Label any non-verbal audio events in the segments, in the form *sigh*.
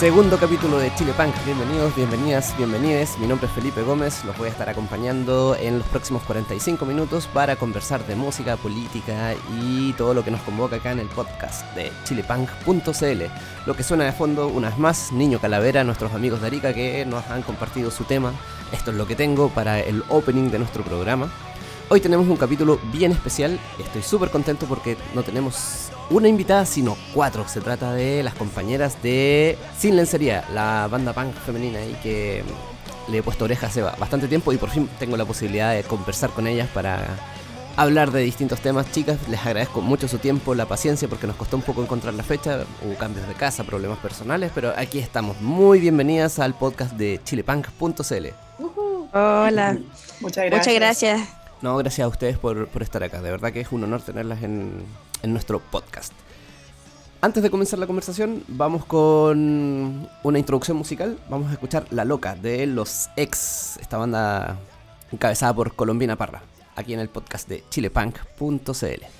segundo capítulo de Chile Punk. Bienvenidos, bienvenidas, bienvenides. Mi nombre es Felipe Gómez. Los voy a estar acompañando en los próximos 45 minutos para conversar de música, política y todo lo que nos convoca acá en el podcast de chilepunk.cl. Lo que suena de fondo, una vez más, Niño Calavera, nuestros amigos de Arica que nos han compartido su tema. Esto es lo que tengo para el opening de nuestro programa. Hoy tenemos un capítulo bien especial. Estoy súper contento porque no tenemos una invitada, sino cuatro. Se trata de las compañeras de Sin Lencería, la banda punk femenina y que le he puesto oreja hace bastante tiempo y por fin tengo la posibilidad de conversar con ellas para hablar de distintos temas. Chicas, les agradezco mucho su tiempo, la paciencia, porque nos costó un poco encontrar la fecha. Hubo cambios de casa, problemas personales, pero aquí estamos. Muy bienvenidas al podcast de chilepunk.cl. Hola. Muchas gracias. Muchas gracias. No, gracias a ustedes por, por, estar acá. De verdad que es un honor tenerlas en, en nuestro podcast. Antes de comenzar la conversación, vamos con una introducción musical. Vamos a escuchar La Loca de Los Ex, esta banda encabezada por Colombina Parra, aquí en el podcast de chilepunk.cl.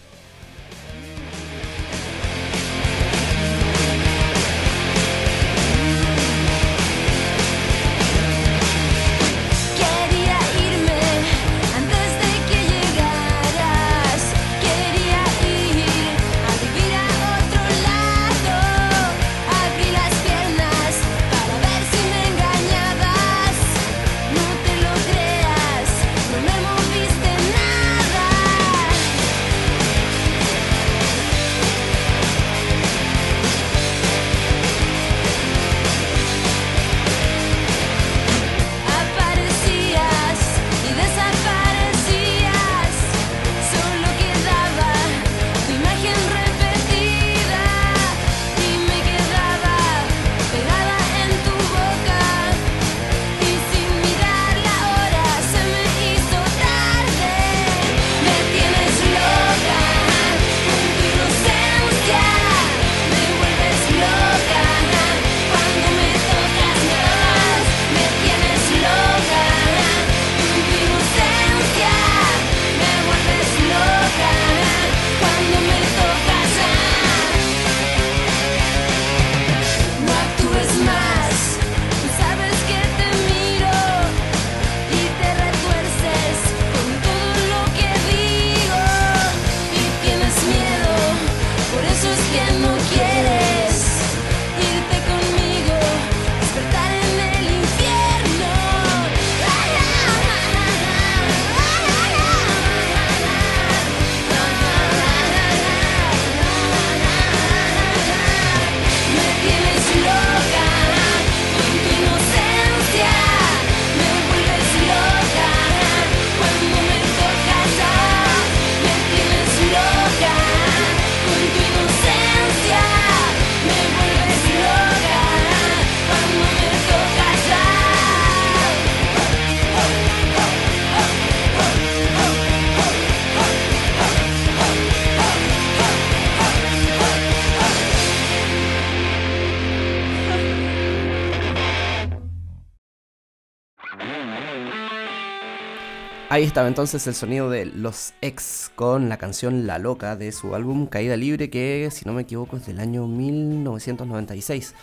Ahí estaba entonces el sonido de Los Ex con la canción La Loca de su álbum Caída Libre que si no me equivoco es del año 1996.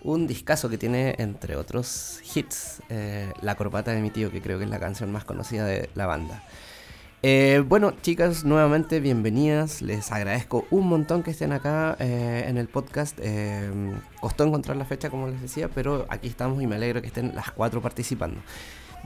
Un discazo que tiene entre otros hits eh, La Corbata de mi tío que creo que es la canción más conocida de la banda. Eh, bueno chicas, nuevamente bienvenidas, les agradezco un montón que estén acá eh, en el podcast. costó encontrar la fecha como les decía, pero aquí estamos y me alegro que estén las cuatro participando.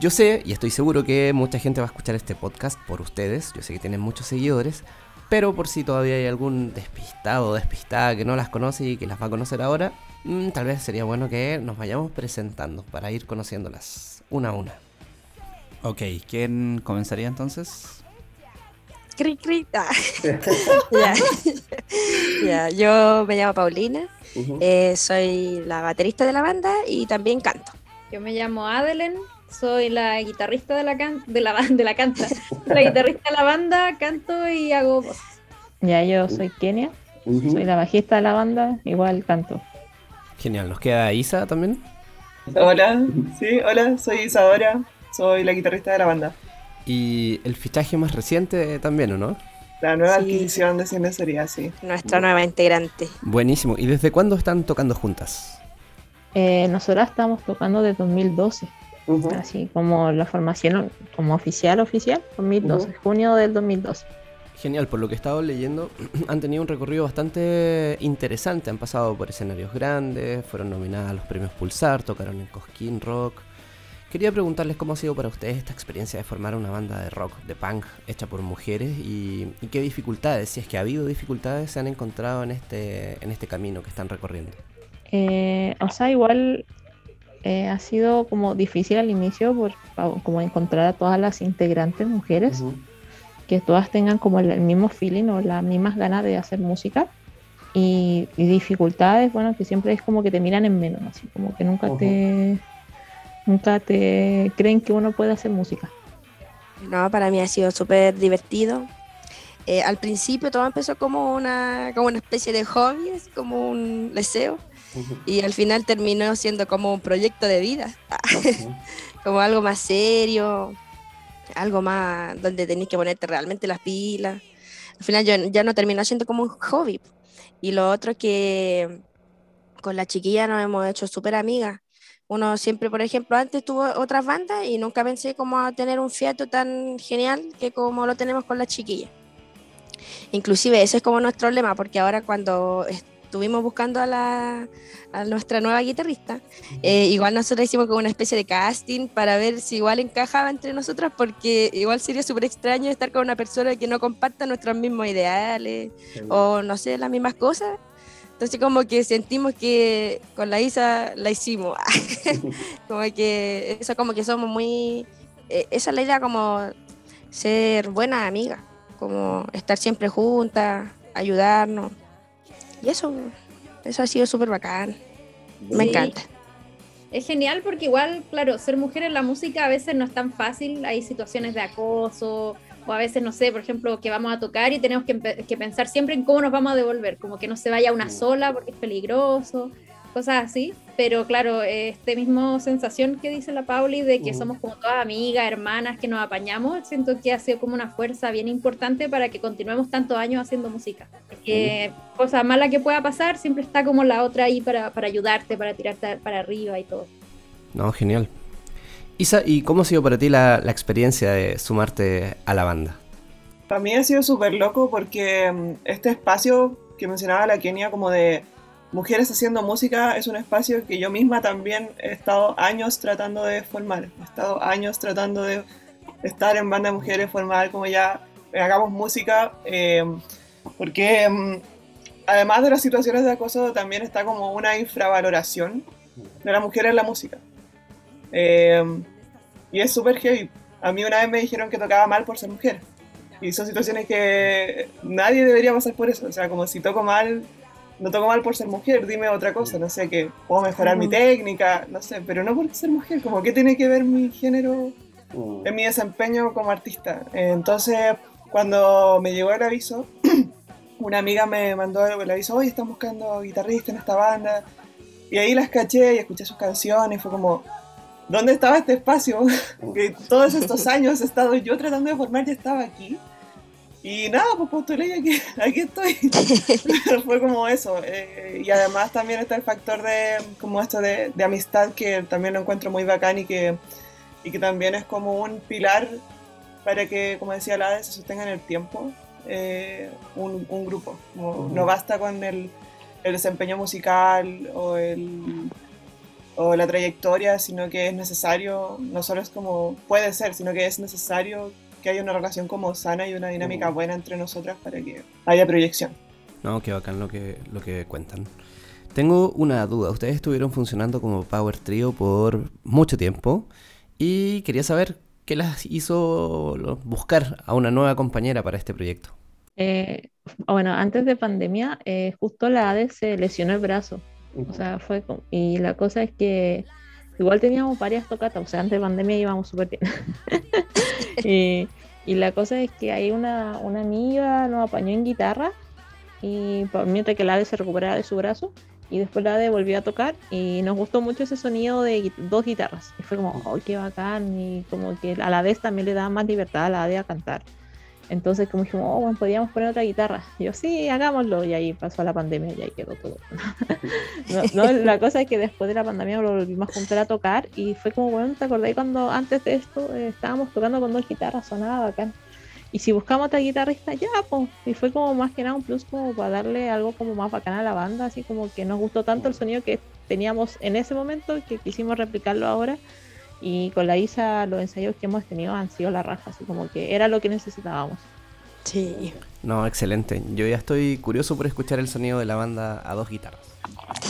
Yo sé y estoy seguro que mucha gente va a escuchar este podcast por ustedes. Yo sé que tienen muchos seguidores. Pero por si todavía hay algún despistado o despistada que no las conoce y que las va a conocer ahora, mm, tal vez sería bueno que nos vayamos presentando para ir conociéndolas una a una. Ok, ¿quién comenzaría entonces? Cri, cri. *laughs* Ah. *laughs* ya. yo me llamo Paulina, eh, soy la baterista de la banda y también canto. Yo me llamo Adelen, soy la guitarrista de la, can de la, de la canta. La guitarrista de la banda, canto y hago voz. Ya, yo soy Kenia. Soy la bajista de la banda, igual canto. Genial, ¿nos queda Isa también? Hola, sí, hola, soy Isadora, soy la guitarrista de la banda. Y el fichaje más reciente también, ¿o no? La nueva adquisición de Cine sí. Nuestra nueva integrante. Buenísimo. ¿Y desde cuándo están tocando juntas? Eh, nosotras estamos tocando desde 2012. Así como la formación como oficial, oficial, 2012, junio del 2012. Genial, por lo que he estado leyendo, *clears throat* han tenido un recorrido bastante interesante, han pasado por escenarios grandes, fueron nominadas a los premios Pulsar, tocaron en Cosquín Rock. Quería preguntarles cómo ha sido para ustedes esta experiencia de formar una banda de rock, de punk, hecha por mujeres y, qué dificultades, si es que ha habido dificultades, se han encontrado en este, en este camino que están recorriendo. Eh, o sea, igual eh, ha sido como difícil al inicio por como encontrar a todas las integrantes mujeres que todas tengan como el, mismo feeling o las mismas ganas de hacer música. Y, dificultades, bueno, que siempre es como que te miran en menos, así como que nunca te nunca te creen que uno puede hacer música. No, para mí ha sido súper divertido. Eh, al principio todo empezó como una, como una especie de hobby, como un deseo, y al final terminó siendo como un proyecto de vida, *laughs* como algo más serio, algo más donde tenéis que ponerte realmente las pilas. Al final yo, ya no terminó siendo como un hobby. Y lo otro que con la chiquilla nos hemos hecho súper amigas. Uno siempre, por ejemplo, antes tuvo otras bandas y nunca pensé como a tener un fiato tan genial que como lo tenemos con la chiquilla. Inclusive ese es como nuestro lema, porque ahora cuando estuvimos buscando a, la, a nuestra nueva guitarrista, eh, igual nosotros hicimos como una especie de casting para ver si igual encajaba entre nosotras, porque igual sería súper extraño estar con una persona que no comparta nuestros mismos ideales o no sé, las mismas cosas. Entonces como que sentimos que con la Isa la hicimos. *laughs* *laughs* como que eso como que somos muy... Eh, esa es la idea como ser buena amiga, como estar siempre juntas, ayudarnos. Y eso, eso ha sido súper bacán. Me encanta. Es genial porque igual, claro, ser mujer en la música a veces no es tan fácil. Hay situaciones de acoso o a veces, no sé, por ejemplo, que vamos a tocar y tenemos que, que pensar siempre en cómo nos vamos a devolver, como que no se vaya una sola porque es peligroso cosas así, pero claro, este mismo sensación que dice la Pauli de que somos como todas amigas, hermanas, que nos apañamos, siento que ha sido como una fuerza bien importante para que continuemos tantos años haciendo música. Que cosa mala que pueda pasar, siempre está como la otra ahí para, para ayudarte, para tirarte para arriba y todo. No, genial. Isa, ¿y cómo ha sido para ti la, la experiencia de sumarte a la banda? Para mí ha sido súper loco porque mm, este espacio que mencionaba la Kenia como de Mujeres haciendo música es un espacio que yo misma también he estado años tratando de formar. He estado años tratando de estar en banda de mujeres, formar como ya hagamos música, eh, porque mm, además de las situaciones de acoso también está como una infravaloración de la mujer en la música. Eh, y es súper heavy. A mí una vez me dijeron que tocaba mal por ser mujer. Y son situaciones que nadie debería pasar por eso. O sea, como si toco mal, no toco mal por ser mujer, dime otra cosa, no sé, que puedo mejorar mi técnica, no sé, pero no por ser mujer, como que tiene que ver mi género mm. en mi desempeño como artista. Entonces, cuando me llegó el aviso, *clears throat* una amiga me mandó el aviso, oye, están buscando guitarrista en esta banda, y ahí las caché y escuché sus canciones, fue como, ¿dónde estaba este espacio? *laughs* que todos estos años he estado yo tratando de formar y estaba aquí. Y nada, pues postulé y aquí, *laughs* aquí estoy. *laughs* Fue como eso. Eh, y además también está el factor de como esto de, de, amistad que también lo encuentro muy bacán y que, y que también es como un pilar para que, como decía Lade, se sostenga en el tiempo eh, un, un, grupo. No basta con el, el, desempeño musical o, el, o la trayectoria, sino que es necesario, no solo es como puede ser, sino que es necesario que haya una relación como sana y una dinámica buena entre nosotras para que haya proyección. No, qué bacán lo que, lo que cuentan. Tengo una duda. Ustedes estuvieron funcionando como Power Trio por mucho tiempo y quería saber qué las hizo buscar a una nueva compañera para este proyecto. Eh, bueno, antes de pandemia, eh, justo la ADE se lesionó el brazo. O sea, fue. Y la cosa es que igual teníamos varias tocatas, o sea, antes de pandemia íbamos súper bien. *laughs* y, y, la cosa es que hay una, una amiga nos apañó en guitarra y mientras que la ADE se recuperaba de su brazo y después la ADE volvió a tocar y nos gustó mucho ese sonido de dos guitarras y fue como, ¡ay, qué bacán! Y como que a la vez también le daba más libertad a la ADE a cantar. Entonces como dijimos, oh, bueno, podríamos poner otra guitarra. Y yo, sí, hagámoslo. Y ahí pasó la pandemia y ahí quedó todo. *laughs* no, la cosa es que después de la pandemia lo volvimos a juntar a tocar y fue como, bueno, ¿te acordáis cuando antes de esto eh, estábamos tocando con dos guitarras? Sonaba bacán. Y si buscamos otra guitarrista, ya, pues. Y fue como más que nada un plus como para darle algo como más bacán a la banda, así como que nos gustó tanto el sonido que teníamos en ese momento que quisimos replicarlo ahora. Y con la Isa los ensayos que hemos tenido han sido la raja, así como que era lo que necesitábamos. Sí. No, excelente. Yo ya estoy curioso por escuchar el sonido de la banda a dos guitarras.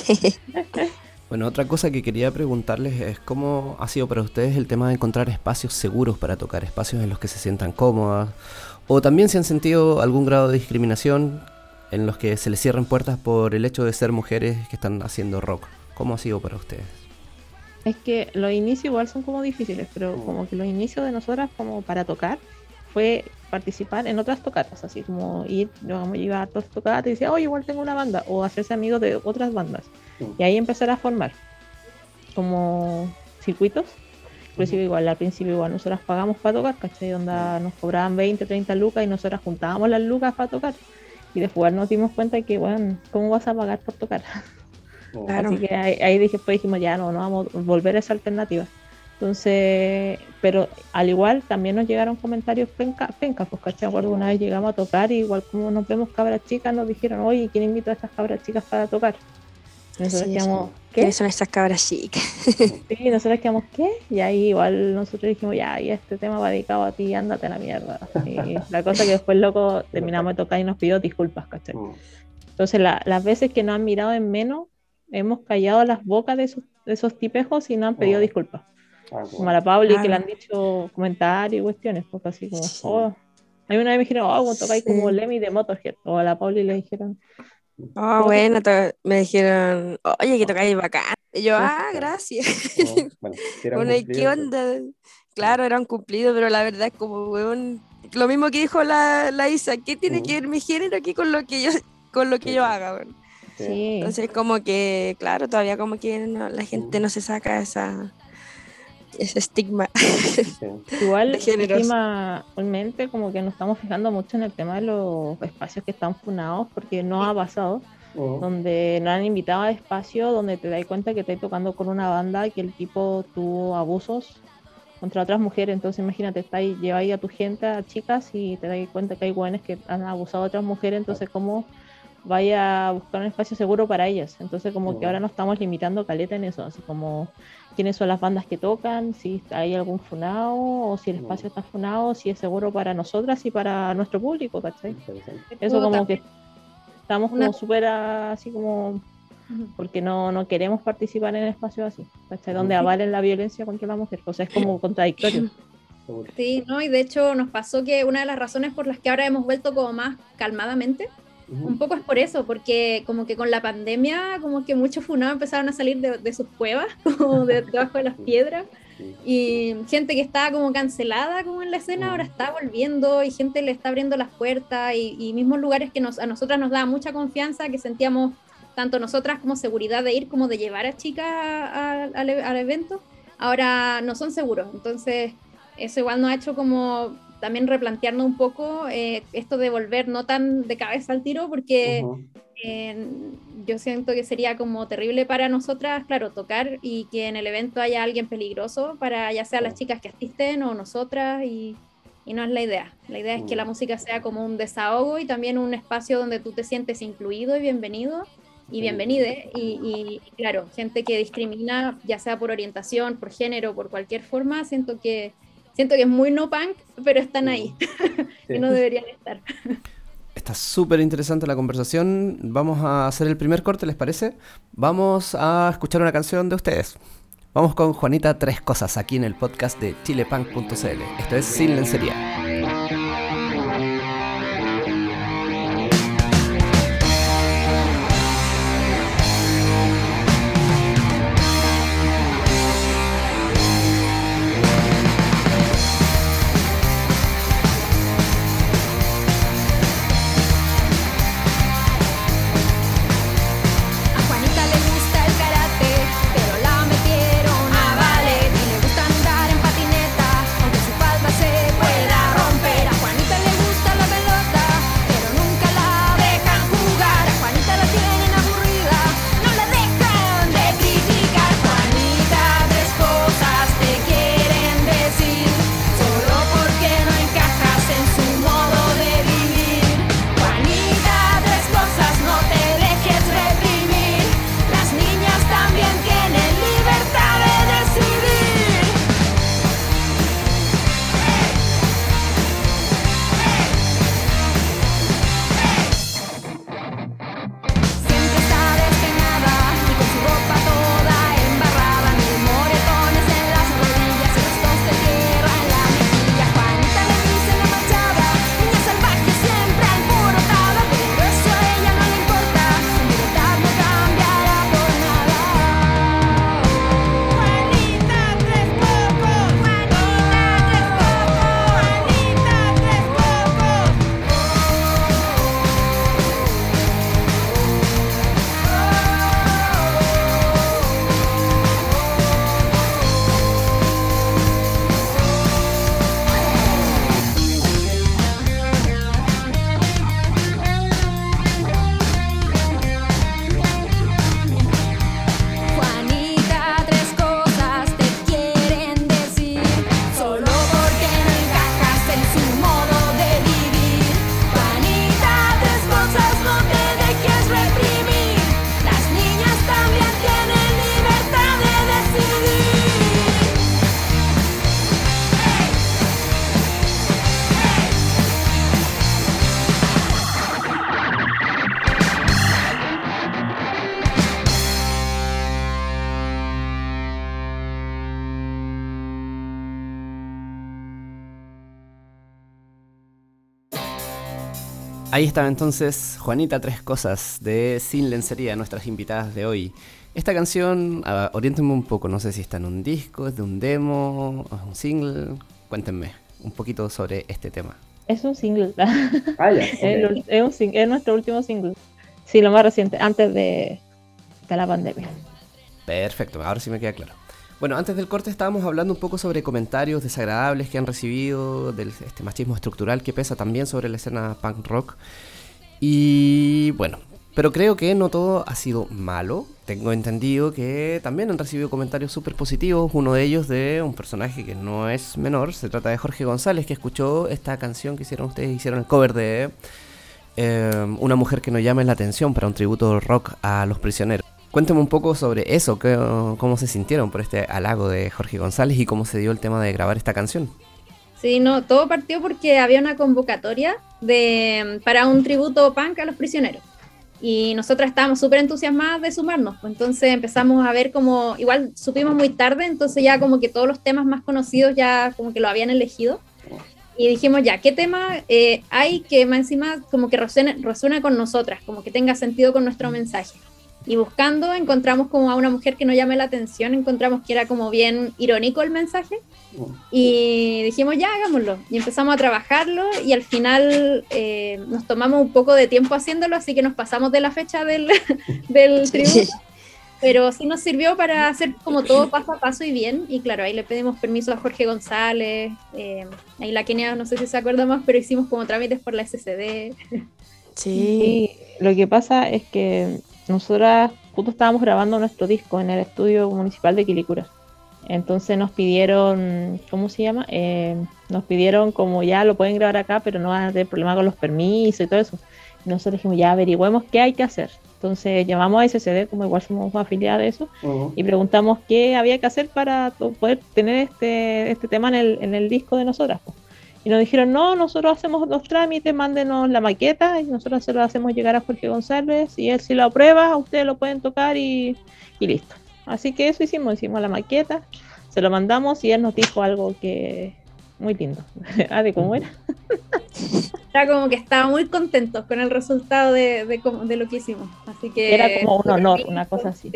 *laughs* bueno, otra cosa que quería preguntarles es cómo ha sido para ustedes el tema de encontrar espacios seguros para tocar, espacios en los que se sientan cómodas, o también si han sentido algún grado de discriminación en los que se les cierran puertas por el hecho de ser mujeres que están haciendo rock. ¿Cómo ha sido para ustedes? Es que los inicios igual son como difíciles, pero como que los inicios de nosotras como para tocar fue participar en otras tocatas, así como ir, yo iba a otras tocatas y decía, oye, igual tengo una banda, o hacerse amigo de otras bandas. Y ahí empezar a formar como circuitos. Inclusive igual al principio igual nosotras pagamos para tocar, ¿cachai? Donde nos cobraban 20, 30 lucas y nosotras juntábamos las lucas para tocar. Y después nos dimos cuenta de que, bueno, ¿cómo vas a pagar por tocar? *laughs* Así que ahí, dije, pues dijimos, ya no, no vamos a volver a esa alternativa. Entonces, pero al igual también nos llegaron comentarios penca, penca pues caché, acuerdo una vez llegamos a tocar y igual como nos vemos cabras chicas nos dijeron, oye, ¿quién invita a estas cabras chicas para tocar? nosotros quedamos, ¿qué? son estas cabras chicas? *laughs* sí, nosotros quedamos, ¿qué? Y ahí igual nosotros dijimos, ya, y este tema va dedicado a ti, ándate a la mierda. Y la cosa que después, loco, terminamos de tocar y nos pidió disculpas, ¿cachai? Mm. Entonces, las veces que nos han mirado en menos, hemos callado las bocas de esos, de esos tipejos y no han pedido mm. disculpas. Ah, como a la Pauli que le han dicho comentarios y cuestiones, porque así como, oh. Hay una vez me dijeron, oh, tocáis como Lemmy de Motorhead, o a la Pauli le dijeron. Oh, bueno, me dijeron, oye, que tocáis bacán. Y yo, ah, gracias. bueno, *laughs* ¿qué onda? Claro, era un cumplido, pero la verdad es como, lo mismo que dijo la, la Isa, ¿qué tiene que ver mi género aquí con lo que yo, con lo que yo haga? Bueno? Sí. Entonces, como que, claro, todavía como que la gente no se saca esa, ese estigma. *laughs* Igual, últimamente, como que nos estamos fijando mucho en el tema de los espacios que están funados, porque no ha pasado. Oh. Donde nos han invitado a espacios donde te das cuenta que estás tocando con una banda y que el tipo tuvo abusos contra otras mujeres. Entonces, imagínate, está ahí, lleva ahí a tu gente, a chicas, y te das cuenta que hay buenos que han abusado a otras mujeres. Entonces, ¿cómo vaya a buscar un espacio seguro para ellas. Entonces como que ahora nos estamos limitando caleta en eso, así como quiénes son las bandas que tocan, si hay algún funado o si el espacio está funado, si es seguro para nosotras y para nuestro público, ¿cachai? Eso como que estamos como súper así como porque no, no queremos participar en espacios así, ¿cachai? Donde avalen la violencia contra la mujer, o sea, es como contradictorio. *laughs* Sí, no, y de hecho nos pasó que una de las razones por las que ahora hemos vuelto como más calmadamente un poco es por eso, porque como que con la pandemia, como que muchos funados empezaron a salir de, sus cuevas, *laughs* como de, debajo de las piedras, y gente que estaba como cancelada como en la escena ahora está volviendo y gente le está abriendo las puertas y, mismos lugares que nos, a nosotras nos daba mucha confianza, que sentíamos tanto nosotras como seguridad de ir como de llevar a chicas al evento, ahora no son seguros. Entonces, eso igual nos ha hecho como también replantearnos un poco eh, esto de volver no tan de cabeza al tiro, porque eh, yo siento que sería como terrible para nosotras, claro, tocar y que en el evento haya alguien peligroso para ya sea las chicas que asisten o nosotras y, y no es la idea. La idea es que la música sea como un desahogo y también un espacio donde tú te sientes incluido y bienvenido y bienvenide. Y, y, claro, gente que discrimina, ya sea por orientación, por género, por cualquier forma, siento que siento que es muy no punk, pero están ahí, *laughs* que no deberían estar. Está súper interesante la conversación. Vamos a hacer el primer corte, ¿les parece? Vamos a escuchar una canción de ustedes. Vamos con Juanita Tres Cosas aquí en el podcast de chilepunk.cl. Esto es Sin Lencería. Ahí estaba entonces Juanita Tres Cosas de Sin Lencería, nuestras invitadas de hoy. Esta canción, uh, oriéntenme un poco, no sé si está en un disco, es de un demo, es un single. Cuéntenme un poquito sobre este tema. Es un single. Ah, *laughs* es, un, es, nuestro último single. Sí, lo más reciente, antes de, de la pandemia. Perfecto, ahora sí me queda claro. Bueno, antes del corte estábamos hablando un poco sobre comentarios desagradables que han recibido, del este machismo estructural que pesa también sobre la escena punk rock. Y bueno, pero creo que no todo ha sido malo. Tengo entendido que también han recibido comentarios súper positivos. Uno de ellos de un personaje que no es menor. Se trata de Jorge González, que escuchó esta canción que hicieron ustedes. Hicieron el cover de eh, Una mujer que no llame la atención para un tributo rock a los prisioneros. Cuénteme un poco sobre eso, cómo se sintieron por este halago de Jorge González y cómo se dio el tema de grabar esta canción. Sí, no, todo partió porque había una convocatoria de, para un tributo punk a los prisioneros. Y nosotras estábamos súper entusiasmadas de sumarnos. Pues entonces empezamos a ver como, igual supimos muy tarde, entonces ya como que todos los temas más conocidos ya como que lo habían elegido. Y dijimos, ya, ¿qué tema eh, hay que más encima como que resuena, resuena con nosotras, como que tenga sentido con nuestro mensaje? Y buscando encontramos como a una mujer que no llame la atención, encontramos que era como bien irónico el mensaje y dijimos ya hagámoslo y empezamos a trabajarlo y al final eh, nos tomamos un poco de tiempo haciéndolo, así que nos pasamos de la fecha del, *laughs* del tributo. Pero sí nos sirvió para hacer como todo paso a paso y bien. Y claro, ahí le pedimos permiso a Jorge González. Eh, ahí la Kenia, no sé si se acuerda más, pero hicimos como trámites por la SCD. Sí, lo que pasa es que nosotras justo estábamos grabando nuestro disco en el estudio municipal de Quilicura. Entonces nos pidieron, ¿cómo se llama? Eh, nos pidieron como ya lo pueden grabar acá, pero no van a tener problema con los permisos y todo eso. Y nosotros dijimos, ya averigüemos qué hay que hacer. Entonces llamamos a SCD, como igual somos afiliados de eso, y preguntamos qué había que hacer para poder tener este, este tema en el, en el disco de nosotras. Y nos dijeron, no, nosotros hacemos los trámites, mándenos la maqueta y nosotros se lo hacemos llegar a Jorge González y él si lo aprueba, ustedes lo pueden tocar y, listo. Así que eso hicimos, hicimos la maqueta, se lo mandamos y él nos dijo algo que muy lindo. *laughs* ah, ¿de cómo era? *laughs* era como que estaba muy contento con el resultado de, de, lo que hicimos. Así que era como un honor, una cosa así.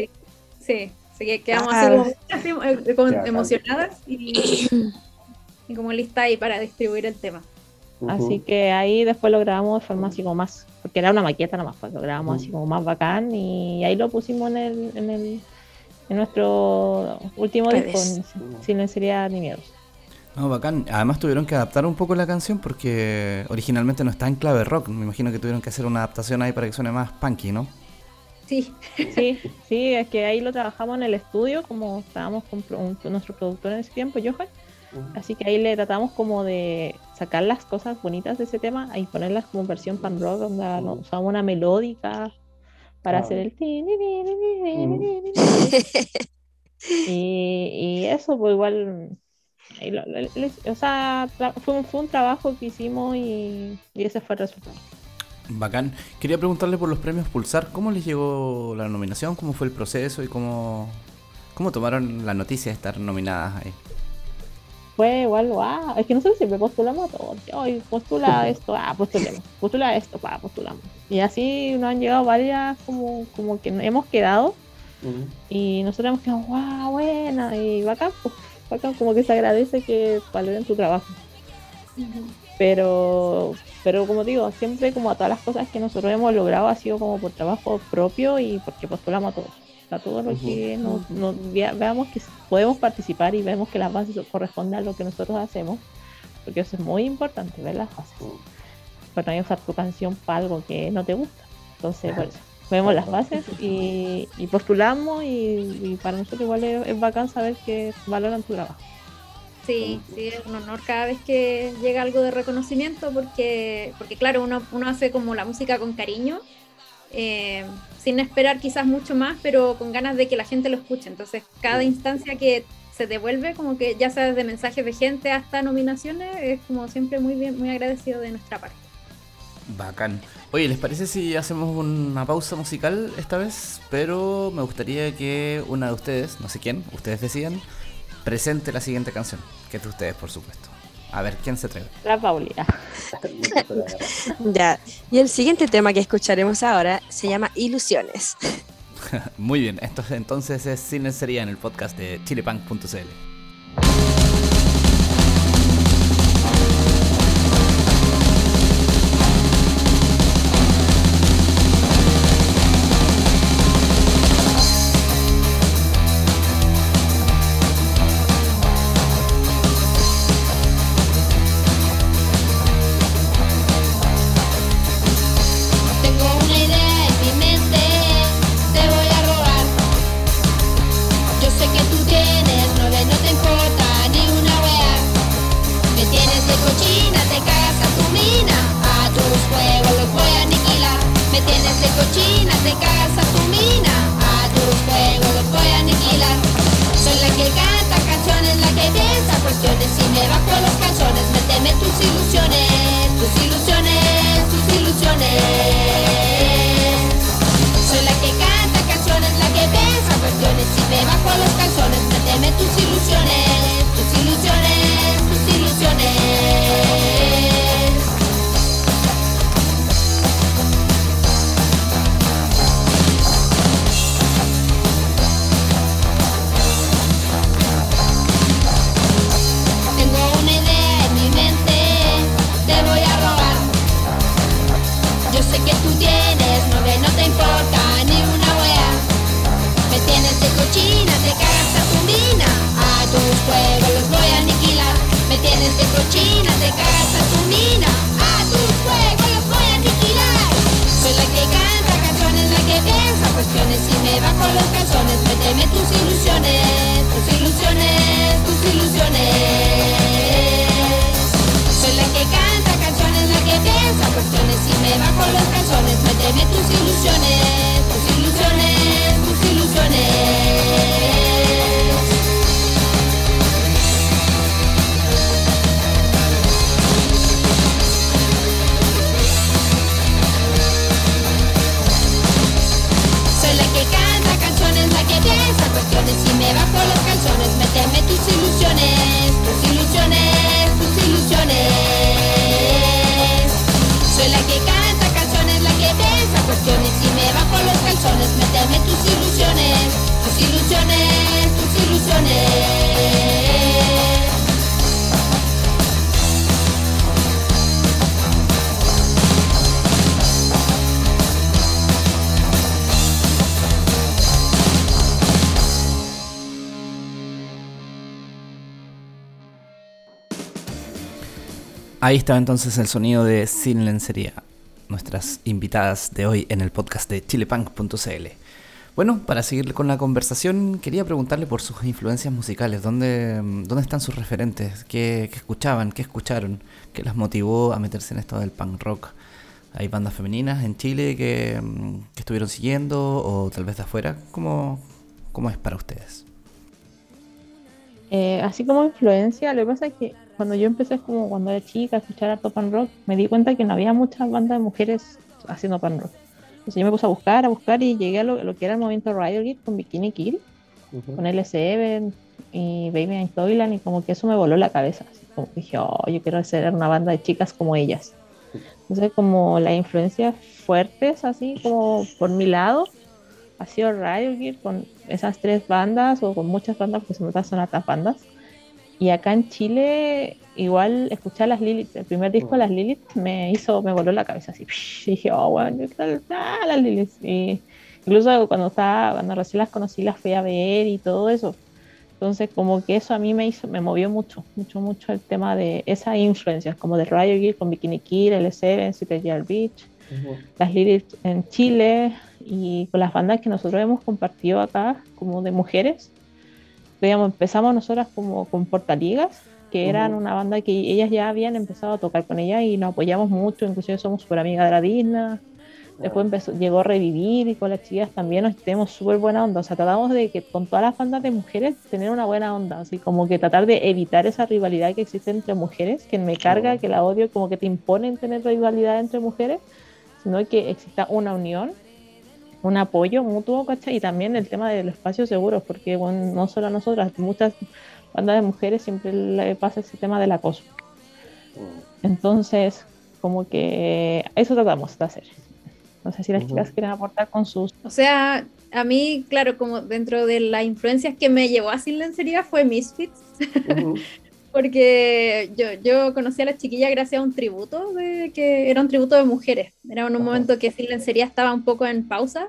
Sí, así que quedamos así como, eh, emocionadas y *clears throat* y como lista ahí para distribuir el tema. Así que ahí después lo grabamos de forma así como más, porque era una maqueta nomás, pues lo grabamos así como más bacán y ahí lo pusimos en el, en el en nuestro último disco, sin sería ni miedos. No, bacán. Además tuvieron que adaptar un poco la canción porque originalmente no está en clave rock. Me imagino que tuvieron que hacer una adaptación ahí para que suene más punky, ¿no? Sí. Sí, *laughs* sí, es que ahí lo trabajamos en el estudio, como estábamos con nuestro productor en ese tiempo, Johan. Así que ahí le tratamos como de sacar las cosas bonitas de ese tema y ponerlas como versión pan rock, donde usamos una melódica para hacer el... y, eso, pues igual... O sea, fue, fue un trabajo que hicimos y, ese fue el resultado. Bacán. Quería preguntarle por los premios Pulsar, ¿cómo les llegó la nominación? ¿Cómo fue el proceso y cómo, cómo tomaron la noticia de estar nominadas ahí? Fue igual, ah, es que nosotros siempre postulamos a todos. Hoy postula *laughs* esto, ah, postulemos, postula esto, ah, postulamos. Y así nos han llegado varias como, como que hemos quedado y nosotros hemos quedado, wow, buena, y bacán, pues, bacán, como que se agradece que valoren tu trabajo. Pero, pero como digo, siempre como a todas las cosas que nosotros hemos logrado ha sido como por trabajo propio y porque postulamos a todos a todo lo que nos, veamos que podemos participar y vemos que las bases corresponden a lo que nosotros hacemos, porque eso es muy importante, ver las bases. Pero no usar tu canción para algo que no te gusta. Entonces, eso, vemos las bases y, postulamos y, para nosotros igual es, bacán saber que valoran tu trabajo. Sí, sí, es un honor cada vez que llega algo de reconocimiento porque, porque claro, uno, uno hace como la música con cariño eh, sin esperar quizás mucho más, pero con ganas de que la gente lo escuche. Entonces, cada instancia que se devuelve, como que ya sea desde mensajes de gente hasta nominaciones, es como siempre muy bien, muy agradecido de nuestra parte. Bacán. Oye, ¿les parece si hacemos una pausa musical esta vez? Pero me gustaría que una de ustedes, no sé quién, ustedes decidan, presente la siguiente canción, que es de ustedes, por supuesto. A ver, ¿quién se atreve? La Paulina. *laughs* Ya. Y el siguiente tema que escucharemos ahora se llama Ilusiones. *laughs* Muy bien, esto entonces es Cine Sería en el podcast de chilepunk.cl. Ahí estaba entonces el sonido de Sin Lencería, nuestras invitadas de hoy en el podcast de chilepunk.cl. Bueno, para seguir con la conversación, quería preguntarle por sus influencias musicales. ¿Dónde, dónde están sus referentes? ¿Qué, qué escuchaban? ¿Qué escucharon? ¿Qué las motivó a meterse en esto del punk rock? ¿Hay bandas femeninas en Chile que, que estuvieron siguiendo o tal vez de afuera? ¿Cómo, cómo es para ustedes? Eh, así como influencia, lo que pasa es que cuando yo empecé como cuando era chica a escuchar harto pan rock, me di cuenta que no había muchas bandas de mujeres haciendo pan rock. Entonces yo me puse a buscar, a buscar y llegué a lo, lo que era el movimiento Riot Girl con Bikini Kill, con L7 y Baby and Toyland y como que eso me voló la cabeza. Así como que dije, oh, yo quiero ser una banda de chicas como ellas. Entonces como las influencias fuertes, así como por mi lado, ha sido Riot Girl con esas tres bandas o con muchas bandas, porque se me son otras bandas. Y acá en Chile, igual escuchar las Lilith, el primer disco de las Lilith me hizo, me voló la cabeza así. Y dije, oh, bueno, yo quiero ah, las Lilith. Y incluso cuando estaba, cuando recién las conocí, las fui a ver y todo eso. Entonces, como que eso a mí me hizo, me movió mucho, mucho, mucho el tema de esas influencias, como de Riot Girl con Bikini Kill, L7, Super Beach, las Lilith en Chile y con las bandas que nosotros hemos compartido acá, como de mujeres. Digamos, empezamos nosotras como con Portaligas, que eran una banda que ellas ya habían empezado a tocar con ella y nos apoyamos mucho, inclusive somos súper amigas de la Disney. Después empezó, llegó a revivir y con las chicas también nos tenemos súper buena onda. O sea, tratamos de que con todas las bandas de mujeres tener una buena onda. Así como que tratar de evitar esa rivalidad que existe entre mujeres, que me carga, que la odio, como que te imponen tener rivalidad entre mujeres, sino que exista una unión, un apoyo mutuo, ¿cachai? Y también el tema del espacio seguro, porque bueno, no solo a nosotras, muchas bandas de mujeres siempre le pasa ese tema del acoso. Entonces, como que eso tratamos de hacer. No sé si las Ujú. chicas quieren aportar con sus... O sea, a mí, claro, como dentro de las influencias que me llevó a Sin Lencería fue Misfits, Ujú. *laughs* porque yo, yo conocí a la chiquilla gracias a un tributo, de, que era un tributo de mujeres. Era en un momento que Sin Lencería estaba un poco en pausa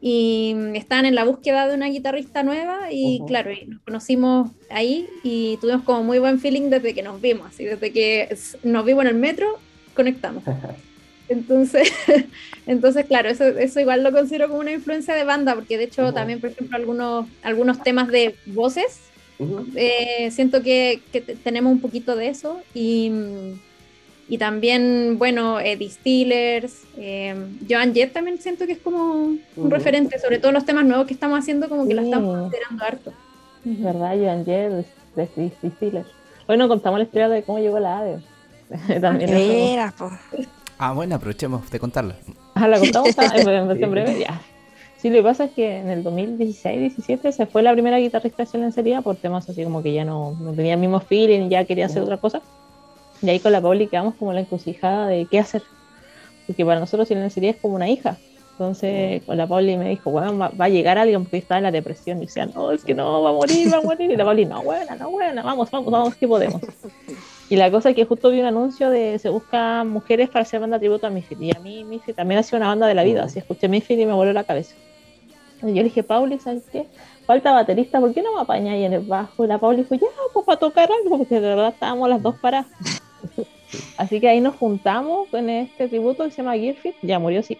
y estaban en la búsqueda de una guitarrista nueva y claro, y nos conocimos ahí y tuvimos como muy buen feeling desde que nos vimos, así desde que nos vimos en el metro, conectamos. *laughs* Entonces, *laughs* entonces claro, eso, eso igual lo considero como una influencia de banda, porque de hecho también, por ejemplo, algunos, algunos temas de voces, Eh, siento que, que te- tenemos un poquito de eso. Y, y también, bueno, eh, Distillers, eh, Joan Jett también siento que es como un referente, sobre todo los temas nuevos que estamos haciendo, como que lo estamos Sí. considerando harto. ¿Verdad? Joan Jett, de, Steelers. Bueno, contamos la historia de cómo llegó la ADE. *laughs* También Era, po. Ah, bueno, aprovechemos de contarla. Ah, la contamos *laughs* ah, en breve, ya. Sí, lo que pasa es que en el 2016-17 se fue la primera guitarrista de Silencería por temas así como que ya no, no tenía el mismo feeling y ya quería hacer otra cosa. Y ahí con la Pauli quedamos como la encrucijada de qué hacer. Porque para nosotros Silencería es como una hija. Entonces con la Pauli me dijo, bueno, va, va a llegar alguien porque estaba en la depresión. Y decía, no, es que no, va a morir, va a morir. Y la Pauli, no, buena, no, buena, vamos, vamos, vamos, que podemos. Y la cosa es que justo vi un anuncio de se buscan mujeres para hacer banda tributo a Misfit. Y a mí Misfit también ha sido una banda de la vida. Así escuché Misfit y me voló la cabeza. Yo le dije, Pauli, ¿sabes qué? Falta baterista, ¿por qué no me apaña ahí en el bajo? Y la Pauli dijo, ya, pues para tocar algo, porque de verdad estábamos las dos paradas. *laughs* Así que ahí nos juntamos con este tributo que se llama Gearfit, ya murió sí.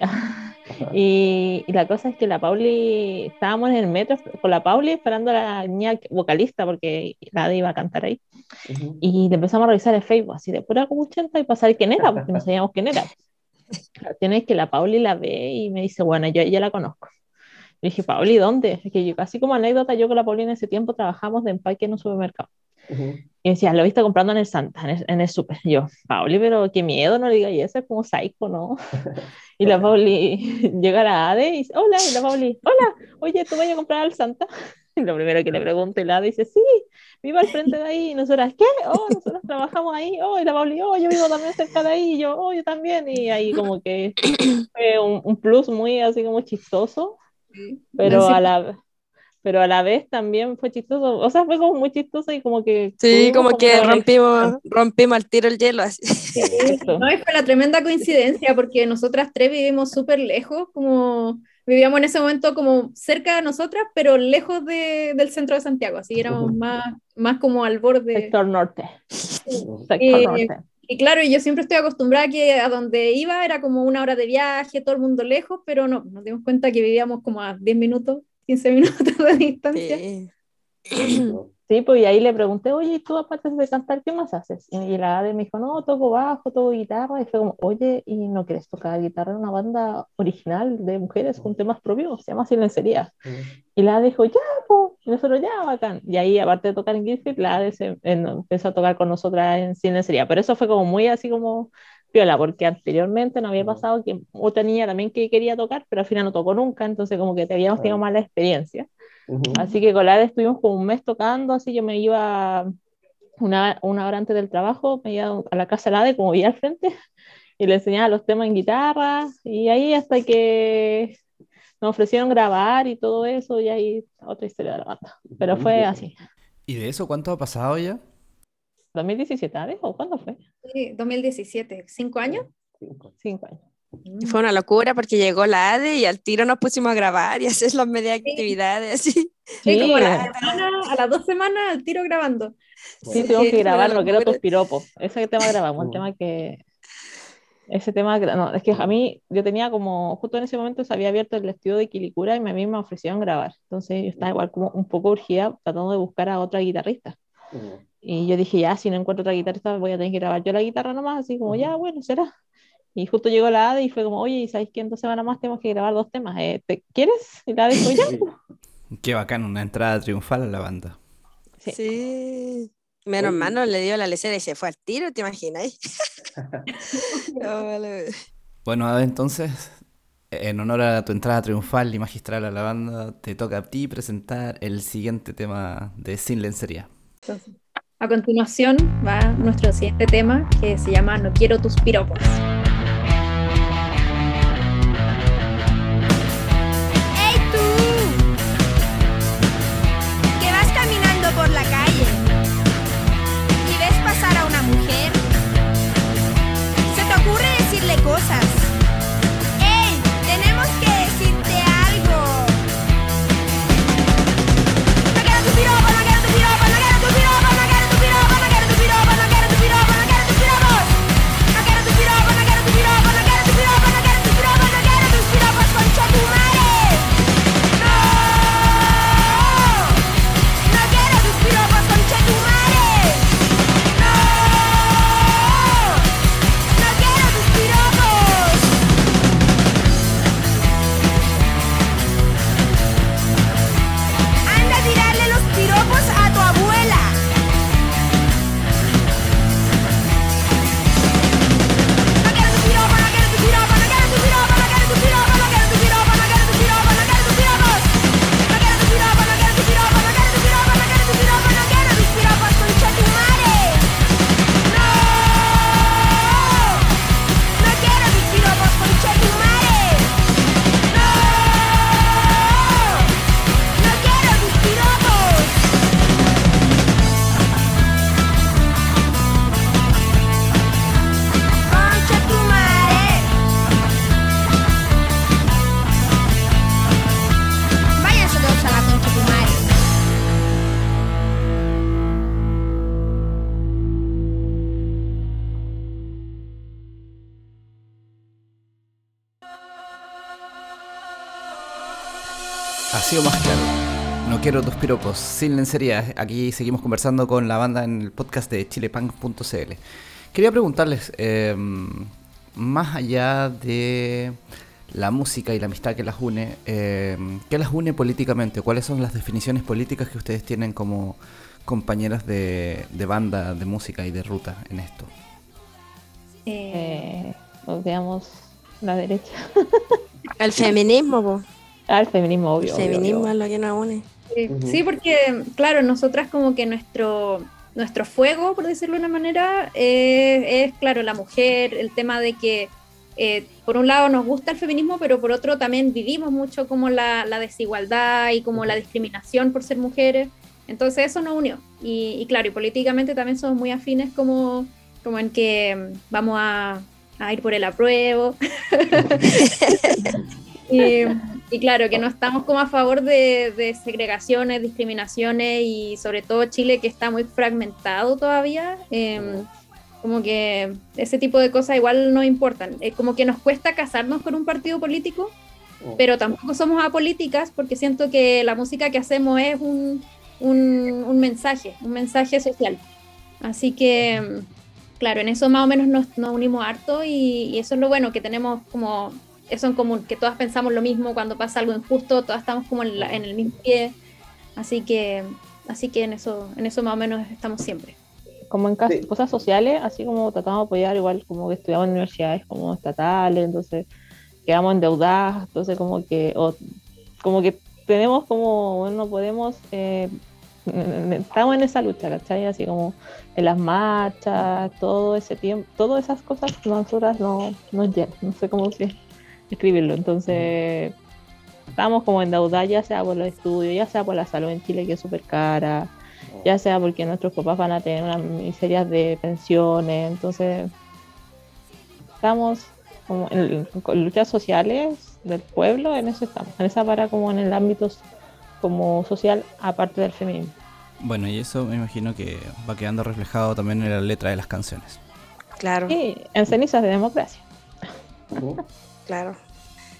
y, y la cosa es que la Pauli, estábamos en el metro con la Pauli esperando a la niña vocalista, porque la iba a cantar ahí. Ujú. Y le empezamos a revisar el Facebook, así de pura como 80 y pasar quién era, porque no sabíamos quién era. *laughs* La cuestión es que la Pauli la ve y me dice, bueno, yo ya la conozco. Le dije, Pauli, ¿dónde? Es que yo, casi como anécdota, yo con la Pauli en ese tiempo trabajamos de empaque en un supermercado. Ujú. Y decía, lo viste comprando en el Santa, en el, en el súper. Y Yo, Pauli, pero qué miedo, no le digas eso, es como psycho, ¿no? *laughs* Y la Pauli *laughs* llega a la ADE y dice, hola, y la Pauli, hola, oye, ¿tú vas a comprar al Santa? *laughs* Y lo primero que le pregunto, y la ADE dice, sí, vivo al frente de ahí. Y nosotras, ¿qué? Oh, nosotros trabajamos ahí. Oh, y la Pauli, oh, yo vivo también cerca de ahí. Y yo, oh, yo también. Y ahí como que fue un, un plus muy así como chistoso, pero Así- a la pero a la vez también fue chistoso, o sea, fue como muy chistoso y como que... Sí, tuvimos como que rompimos, rompimos al tiro el hielo así. No, y fue la tremenda coincidencia porque nosotras tres vivimos súper lejos, como vivíamos en ese momento como cerca de nosotras, pero lejos de- del centro de Santiago, así éramos más, más como al borde. Sector norte. Sector Eh, norte. Y claro, yo siempre estoy acostumbrada a que a donde iba era como una hora de viaje, todo el mundo lejos, pero no, nos dimos cuenta que vivíamos como a 10 minutos, 15 minutos de distancia. Sí. *clears throat* Sí, pues y ahí le pregunté, oye, ¿y tú aparte de cantar, qué más haces? Y, la Ade me dijo, no, toco bajo, toco guitarra. Y fue como, oye, ¿y no quieres tocar guitarra en una banda original de mujeres con temas propios? Se llama Silencería. Y la Ade dijo, ya, pues, y nosotros ya, bacán. Y ahí, aparte de tocar en Guildford, la Ade se, en- empezó a tocar con nosotras en Silencería. Pero eso fue como muy así como piola, porque anteriormente no había pasado que otra niña también que quería tocar, pero al final no tocó nunca, entonces como que te habíamos tenido mala experiencia. Ujú. Así que con la Ade estuvimos como un mes tocando, así yo me iba una, una hora antes del trabajo, me iba a la casa de la Ade, como vivía al frente, y le enseñaba los temas en guitarra, y ahí hasta que nos ofrecieron grabar y todo eso, y ahí otra historia de la banda. Pero fue así. ¿Y de eso cuánto ha pasado ya? 2017, ¿sabes? ¿O cuándo fue? Sí, 2017, ¿cinco años? Cinco años. Y Fue una locura porque llegó la ADE y al tiro nos pusimos a grabar y hacer las media actividades *laughs* así. Sí, como a, la Sí. semana- a las dos semanas al tiro grabando. Sí, Sí, tuvimos que grabar lo que era tus piropos. Ese tema grabamos, el Mm. tema que. Ese tema, no, es que a mí, yo tenía como, justo en ese momento se había abierto el estudio de Quilicura y a mí me ofrecieron grabar. Entonces yo estaba igual como un poco urgida tratando de buscar a otra guitarrista. Y yo dije, ya, si no encuentro otra guitarrista, voy a tener que grabar yo la guitarra nomás, así como, ya, bueno, será. Y justo llegó la ADE y fue como, oye, ¿y sabéis que en dos semanas más tenemos que grabar dos temas? Eh, ¿te quieres? Y la ADE dijo, ya. Qué bacán, una entrada triunfal a la banda. Sí. Sí. Menos mal no le dio la lecera y se fue al tiro, ¿te imaginas? *laughs* No, vale. Bueno, Ade, entonces, en honor a tu entrada triunfal y magistral a la banda, te toca a ti presentar el siguiente tema de Sin Lencería. Entonces, A continuación va nuestro siguiente tema que se llama No quiero tus piropos. Quiero tus piropos. Sin lencería. Aquí seguimos conversando con la banda en el podcast de chilepunk.cl. Quería preguntarles, eh, más allá de la música y la amistad que las une, eh, ¿qué las une políticamente? ¿Cuáles son las definiciones políticas que ustedes tienen como compañeras de, de banda, de música y de ruta en esto? Eh, odiamos la derecha. El feminismo, po. Ah, el feminismo, obvio. El obvio, feminismo obvio. es lo que nos une. Sí, sí, porque, claro, nosotras como que nuestro, nuestro fuego, por decirlo de una manera, eh, es, claro, la mujer, el tema de que, eh, por un lado nos gusta el feminismo, pero por otro también vivimos mucho como la, la desigualdad y como la discriminación por ser mujeres. Entonces eso nos unió. Y, y claro, y políticamente también somos muy afines como, como en que mm, vamos a, a ir por el apruebo. *laughs* *laughs* y, y claro, que no estamos como a favor de, de segregaciones, discriminaciones y sobre todo Chile que está muy fragmentado todavía. eh, como que ese tipo de cosas igual no importan. Eh, como que nos cuesta casarnos con un partido político, pero tampoco somos apolíticas porque siento que la música que hacemos es un, un, un mensaje, un mensaje social. Así que, mm, claro, en eso más o menos nos, nos unimos harto y, y eso es lo bueno, que tenemos como eso en común, que todas pensamos lo mismo cuando pasa algo injusto, todas estamos como en, la- en el mismo pie. Así que, así que en eso, en eso más o menos estamos siempre. como en Sí. cosas sociales, así como tratamos de apoyar, igual como que estudiamos en universidades como estatales, entonces quedamos endeudadas, entonces como que, o, como que tenemos como, bueno, no podemos, eh, estamos en esa lucha, ¿cachai? Así como en las marchas, todo ese tiempo, todas esas cosas nosotras no nos llenan, no sé cómo si- escribirlo, entonces estamos como endeudadas ya sea por los estudios, ya sea por la salud en Chile que es súper cara, ya sea porque nuestros papás van a tener unas miserias de pensiones, entonces estamos como en, luchas sociales del pueblo, en eso estamos, en esa para como en el ámbito como social, aparte del feminismo. Bueno, y eso me imagino que va quedando reflejado también en la letra de las canciones. Claro, Y en cenizas de democracia. *laughs* claro.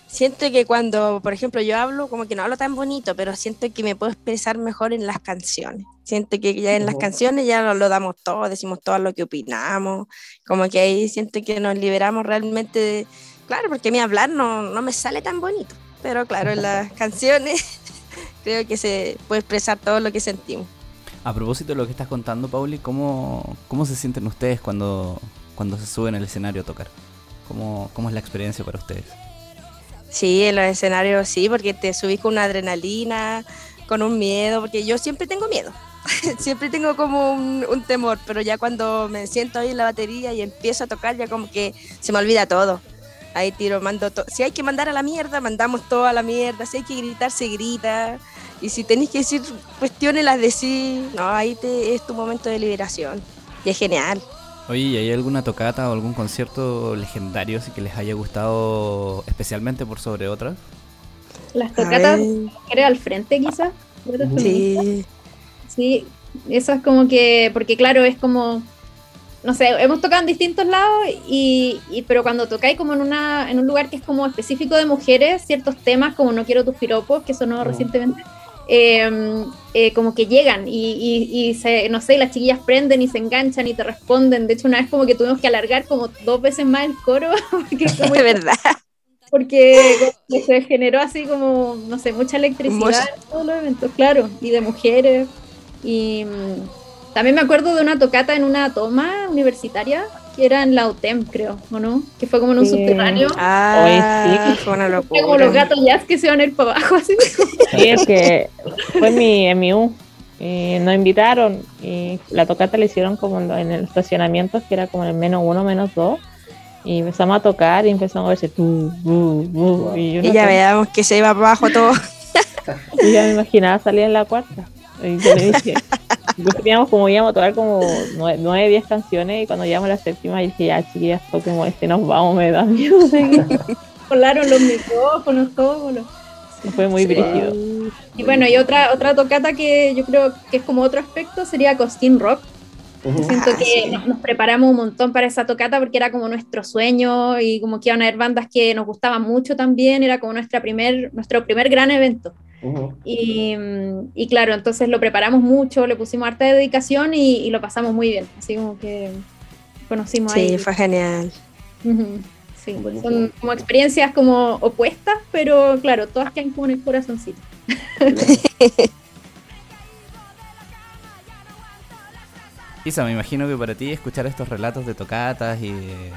Siento que cuando, por ejemplo, yo hablo, como que no hablo tan bonito, pero siento que me puedo expresar mejor en las canciones. Siento que ya en las canciones ya lo, lo damos todo, decimos todo lo que opinamos, como que ahí siento que nos liberamos realmente de... Claro, porque a mí hablar no, no me sale tan bonito, pero claro, en las *laughs* canciones *laughs* creo que se puede expresar todo lo que sentimos. A propósito de lo que estás contando, Pauli, ¿cómo, cómo se sienten ustedes cuando, cuando se suben al escenario a tocar? ¿Cómo, ¿Cómo es la experiencia para ustedes? Sí, en los escenarios sí, porque te subís con una adrenalina, con un miedo, porque yo siempre tengo miedo. *laughs* siempre tengo como un, un temor, pero ya cuando me siento ahí en la batería y empiezo a tocar, ya como que se me olvida todo. Ahí tiro, mando todo. Si hay que mandar a la mierda, mandamos todo a la mierda. Si hay que gritar, se grita. Y si tenéis que decir cuestiones, las decís. No, ahí te, es tu momento de liberación. Y es genial. Oye, ¿y hay alguna tocata o algún concierto legendario así que les haya gustado especialmente por sobre otras? Las tocatas, mujeres al frente quizás. Sí. Sí, eso es como que, porque claro, es como, no sé, hemos tocado en distintos lados, y, y- pero cuando tocáis como en, una, en un lugar que es como específico de mujeres, ciertos temas como No quiero tus piropos, que sonó recientemente, eh, eh, como que llegan y, y- y se, no sé, las chiquillas prenden y se enganchan y te responden. De hecho, una vez como que tuvimos que alargar como dos veces más el coro, *laughs* porque, como- *laughs* De verdad. porque se generó así como, no sé, mucha electricidad en todos los eventos, claro, y de mujeres. Y mm, también me acuerdo de una tocata en una toma universitaria, que era en la UTEM, creo, ¿o no? Que fue como en un Sí. subterráneo. Ah, Oye, sí. fue una Era como los locura. gatos jazz que se van a ir para abajo, así. Sí, es que fue en mi, en mi U. Y nos invitaron y la tocata la hicieron como en el estacionamiento, que era como en el menos uno, menos dos. Y empezamos a tocar y empezamos a verse tú, bu, bu, y, yo no Y ya sé, veamos que se iba para abajo todo. y ya me imaginaba salir en la cuarta. Y yo le dije, teníamos como íbamos a tocar como nueve, diez canciones y cuando llegamos a la séptima dije, ya chiquillas, toquemos este, nos vamos, me da miedo. *laughs* seguir". Volaron los micrófonos, todo. lo- Fue muy brígido. Y bueno, y otra, otra tocata que yo creo que es como otro aspecto sería Costin Rock. Siento Ah, que sí. nos, nos preparamos un montón para esa tocata porque era como nuestro sueño y como que iban a haber bandas que nos gustaban mucho también, era como nuestra primer, nuestro primer gran evento. Y, y claro, entonces lo preparamos mucho, le pusimos harta dedicación y, y lo pasamos muy bien, así como que conocimos ahí. Sí, fue genial. Sí, Buenísimo. son como experiencias como opuestas, pero claro, todas quedan como en el corazoncito. *laughs* Isa, me imagino que para ti escuchar estos relatos de tocatas y de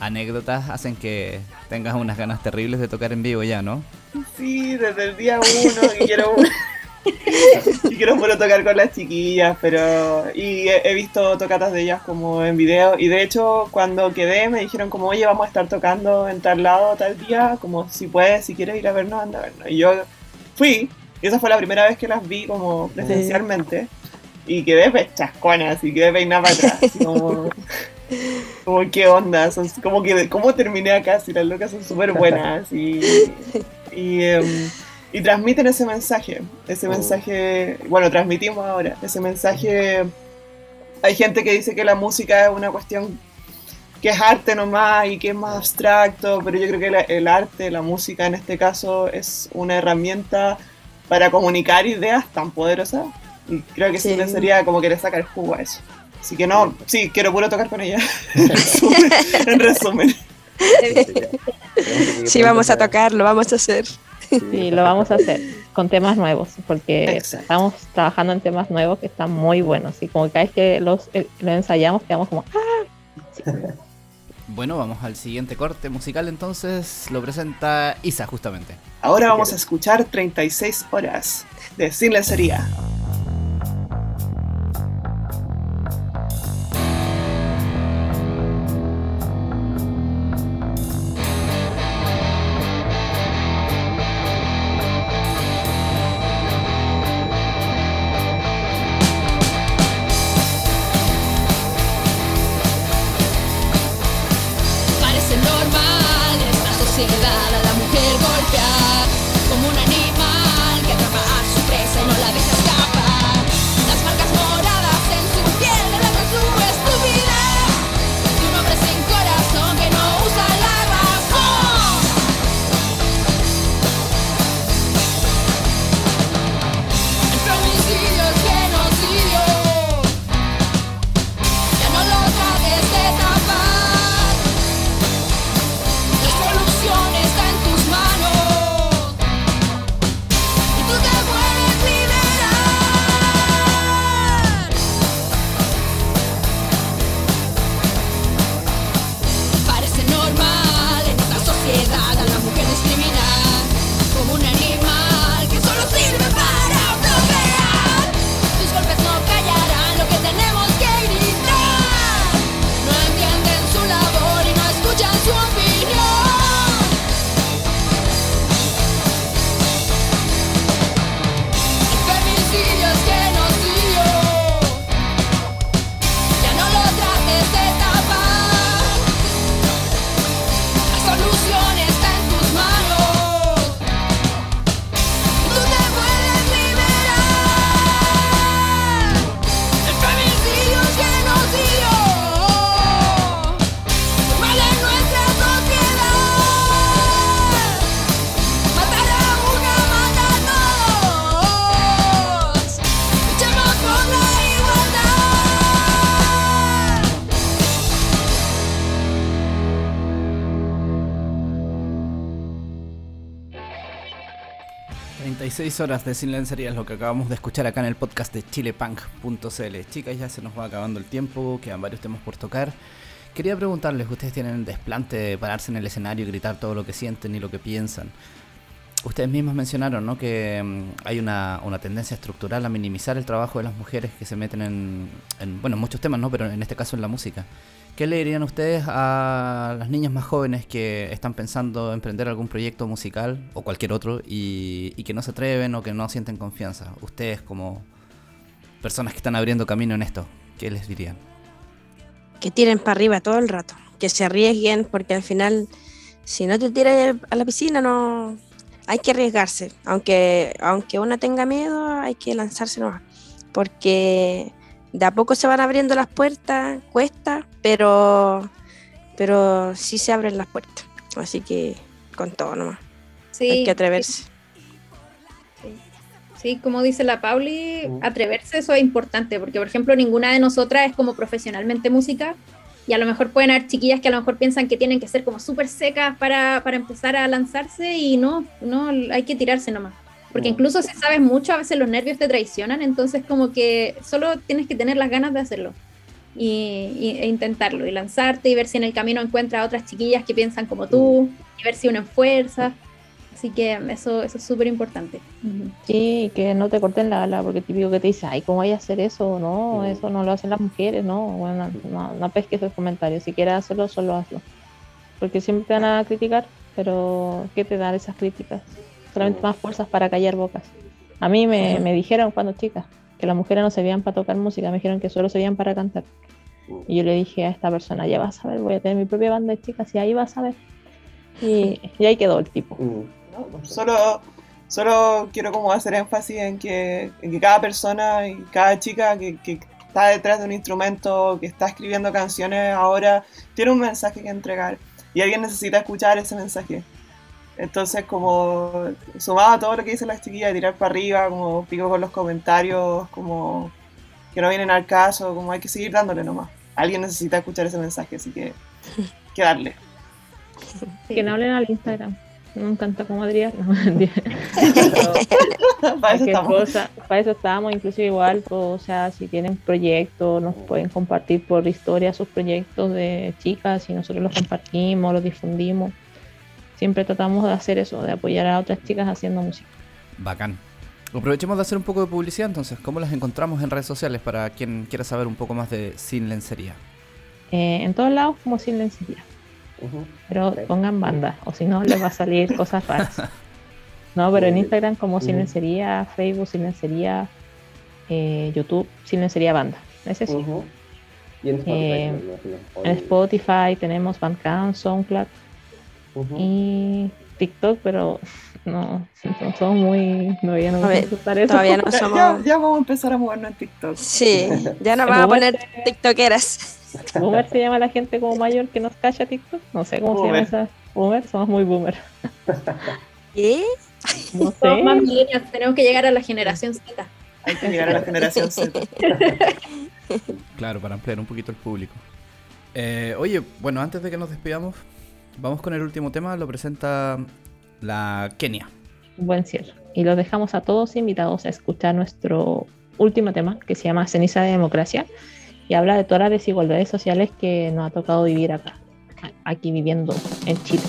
anécdotas hacen que tengas unas ganas terribles de tocar en vivo ya, ¿no? Sí, desde el día uno que quiero y quiero puro tocar con las chiquillas, pero y he, he visto tocatas de ellas como en video y de hecho cuando quedé me dijeron como oye vamos a estar tocando en tal lado tal día, como si puedes, si quieres ir a vernos, anda a vernos. Y yo fui y esa fue la primera vez que las vi como presencialmente y quedé pues chascona, así quedé peinada para atrás, así como, como qué onda, son, como que cómo terminé acá, si las locas son súper buenas y, *laughs* y, em, y transmiten ese mensaje, ese Oh. mensaje, bueno, transmitimos ahora, ese mensaje, hay gente que dice que la música es una cuestión que es arte nomás y que es más abstracto, pero yo creo que la- el arte, la música en este caso, es una herramienta para comunicar ideas tan poderosas y creo que sí. Sí. sería como querer sacar jugo a eso. Así que no, sí, quiero puro tocar con ella. *laughs* en resumen. en resumen. Sí, vamos a tocar, lo vamos a hacer. Sí, lo vamos a hacer con temas nuevos, porque Exacto. estamos trabajando en temas nuevos que están muy buenos. Y como cada vez que los, eh, los ensayamos, quedamos como, ¡ah! *laughs* Bueno, vamos al siguiente corte musical entonces. Lo presenta Isa justamente. Ahora vamos a escuchar 36 horas de Sin Lencería. 36 horas de silencería es lo que acabamos de escuchar acá en el podcast de chilepunk.cl. Chicas, ya se nos va acabando el tiempo, quedan varios temas por tocar. Quería preguntarles, ustedes tienen el desplante de pararse en el escenario y gritar todo lo que sienten y lo que piensan. Ustedes mismos mencionaron ¿no? que mm, hay una, una tendencia estructural a minimizar el trabajo de las mujeres que se meten en, en, bueno, en muchos temas, ¿no? pero en este caso en la música. ¿Qué le dirían ustedes a las niñas más jóvenes que están pensando emprender algún proyecto musical o cualquier otro y, y que no se atreven o que no sienten confianza? Ustedes como personas que están abriendo camino en esto, ¿qué les dirían? Que tiren para arriba todo el rato, que se arriesguen, porque al final, si no te tiras a la piscina, no hay que arriesgarse. Aunque, aunque una tenga miedo, hay que lanzarse nomás. Porque de a poco se van abriendo las puertas, cuesta, pero, pero sí se abren las puertas. Así que con todo nomás. Sí, hay que atreverse. Sí, como dice la Pauli, atreverse eso es importante, porque por ejemplo ninguna de nosotras es como profesionalmente música y a lo mejor pueden haber chiquillas que a lo mejor piensan que tienen que ser como súper secas para, para empezar a lanzarse y no, no, hay que tirarse nomás. Porque incluso si sabes mucho, a veces los nervios te traicionan, entonces como que solo tienes que tener las ganas de hacerlo y, y- e intentarlo y lanzarte y ver si en el camino encuentras a otras chiquillas que piensan como tú y ver si unen fuerzas. Así que eso, eso es súper importante. Sí, que no te corten la ala, porque típico que te dice, ay, ¿cómo voy a hacer eso? No, eso no lo hacen las mujeres, no, bueno, no, no pesques esos comentarios, si quieres hacerlo, solo hazlo. Porque siempre te van a criticar, pero ¿qué te dan esas críticas? Solamente más fuerzas para callar bocas. A mí me, me dijeron cuando chica que las mujeres no se veían para tocar música, me dijeron que solo se veían para cantar. Y yo le dije a esta persona, ya vas a ver, voy a tener mi propia banda de chicas y ahí vas a ver. Y, y ahí quedó el tipo. Solo, solo quiero como hacer énfasis en que, que cada persona y cada chica que, que está detrás de un instrumento, que está escribiendo canciones ahora, tiene un mensaje que entregar y alguien necesita escuchar ese mensaje. Entonces, como sumado a todo lo que dicen las chiquillas, tirar para arriba, como pico con los comentarios, como que no vienen al caso, como hay que seguir dándole nomás. Alguien necesita escuchar ese mensaje, así que que darle. Que no hablen al Instagram. No me encanta como Adrián. No. *laughs* Para eso cosa, para eso estamos, inclusive igual, pues, o sea, si tienen proyectos, nos pueden compartir por historia sus proyectos de chicas y nosotros los compartimos, los difundimos. Siempre tratamos de hacer eso, de apoyar a otras chicas haciendo música. Bacán. Aprovechemos de hacer un poco de publicidad entonces. ¿Cómo las encontramos en redes sociales para quien quiera saber un poco más de Sin Lencería? Eh, en todos lados como sin lencería, pero pongan banda, o si no les va a salir *laughs* cosas raras. No, pero en Instagram como sin lencería, Facebook sin lencería, eh, YouTube sin lencería banda. Ese sí. Y en Spotify, Eh, En Spotify tenemos Bandcamp, SoundCloud Ujú. y TikTok, pero no, no somos muy, no, ya no ver, eso. Todavía no *laughs* somos. ya, ya vamos a empezar a movernos en TikTok. Sí, ya nos van a poner tiktokeras. Boomer se llama la gente como mayor que nos cacha TikTok. No sé cómo Boomer. se llama esa. Boomer, somos muy boomer. ¿Qué? No *laughs* Somos más millennials, tenemos que llegar a la generación Z. Hay que llegar a la generación Z. *laughs* Claro, para ampliar un poquito el público. Eh, oye, bueno, antes de que nos despidamos, vamos con el último tema. Lo presenta la Kenia. Buen cierre. Y los dejamos a todos invitados a escuchar nuestro último tema que se llama Ceniza de Democracia y habla de todas las desigualdades sociales que nos ha tocado vivir acá, aquí viviendo en Chile.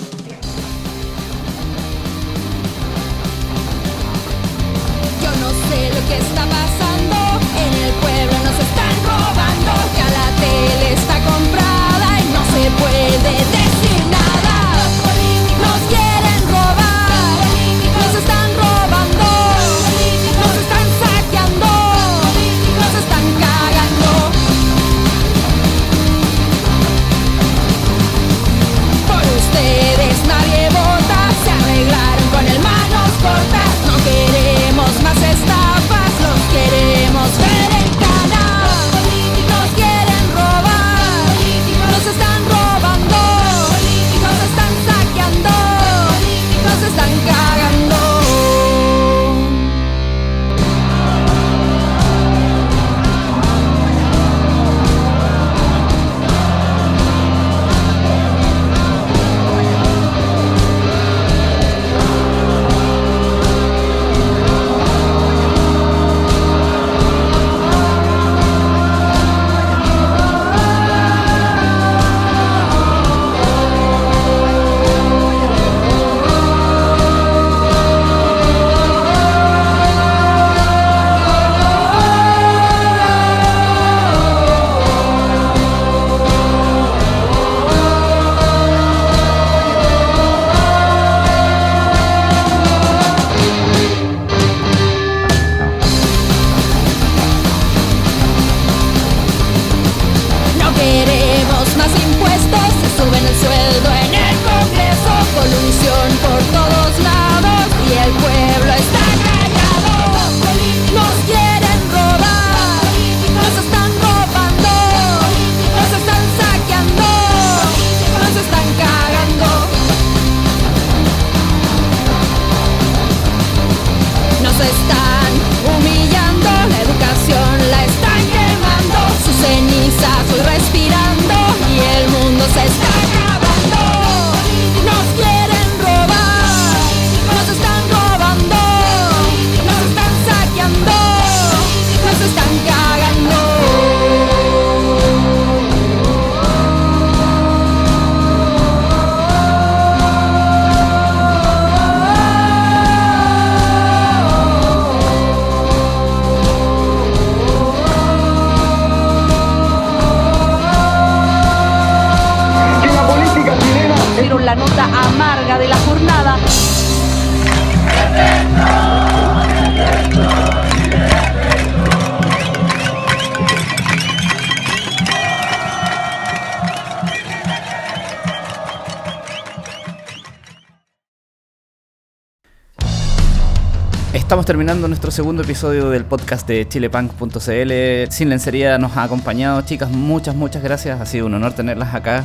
Estamos terminando nuestro segundo episodio del podcast de chilepunk.cl. Sin lencería nos ha acompañado, chicas, muchas, muchas gracias. Ha sido un honor tenerlas acá.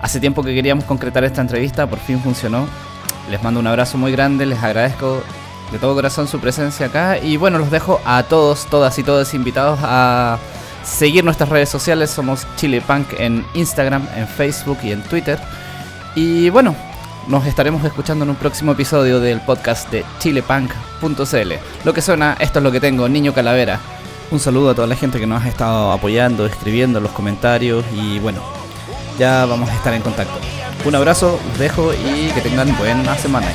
Hace tiempo que queríamos concretar esta entrevista, por fin funcionó. Les mando un abrazo muy grande, les agradezco de todo corazón su presencia acá. Y bueno, los dejo a todos, todas y todos invitados a seguir nuestras redes sociales. Somos Chilepunk en Instagram, en Facebook y en Twitter. Y bueno, nos estaremos escuchando en un próximo episodio del podcast de chilepunk.cl. Lo que suena, esto es lo que tengo, Niño Calavera. Un saludo a toda la gente que nos ha estado apoyando, escribiendo en los comentarios y bueno, ya vamos a estar en contacto. Un abrazo, los dejo y que tengan buena semana.